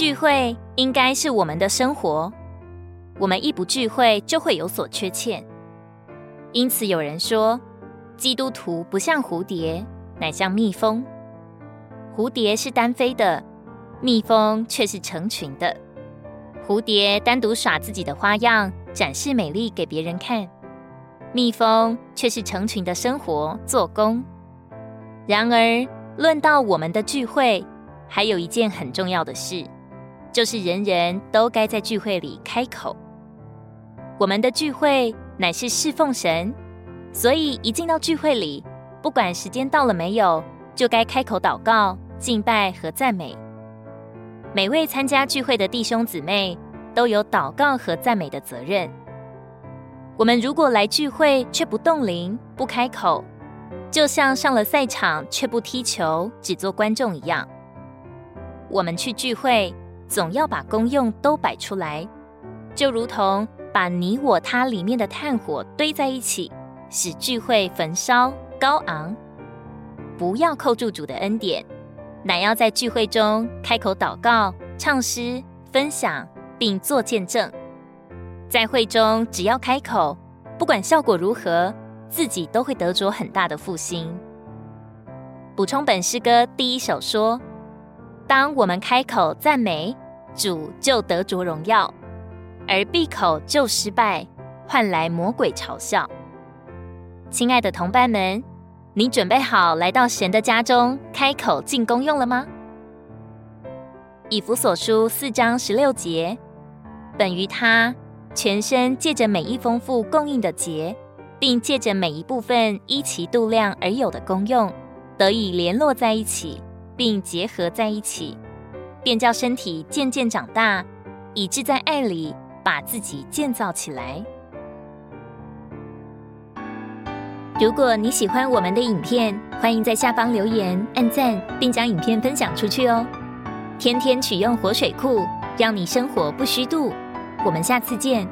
聚会应该是我们的生活，我们一不聚会就会有所缺欠。因此有人说，基督徒不像蝴蝶，乃像蜜蜂。蝴蝶是单飞的，蜜蜂却是成群的。蝴蝶单独耍自己的花样，展示美丽给别人看；蜜蜂却是成群的生活做工。然而，论到我们的聚会，还有一件很重要的事，就是人人都该在聚会里开口。我们的聚会乃是侍奉神，所以一进到聚会里，不管时间到了没有，就该开口祷告、敬拜和赞美。每位参加聚会的弟兄姊妹都有祷告和赞美的责任。我们如果来聚会却不动灵、不开口，就像上了赛场却不踢球、只做观众一样。我们去聚会，总要把功用都摆出来，就如同。把你我他里面的炭火堆在一起，使聚会焚烧高昂。不要扣住主的恩典，乃要在聚会中开口祷告、唱诗、分享，并做见证。在会中，只要开口，不管效果如何，自己都会得着很大的复兴。补充本诗歌第一首说：当我们开口赞美主，就得着荣耀。而闭口就失败，换来魔鬼嘲笑。亲爱的同伴们，你准备好来到神的家中开口进功用了吗？以弗所书四章十六节，本于他全身借着每一丰富供应的节，并借着每一部分依其度量而有的功用，得以联络在一起，并结合在一起，便叫身体渐渐长大，以致在爱里。把自己建造起来。如果你喜欢我们的影片，欢迎在下方留言、按赞，并将影片分享出去哦。天天取用活水库，让你生活不虚度。我们下次见。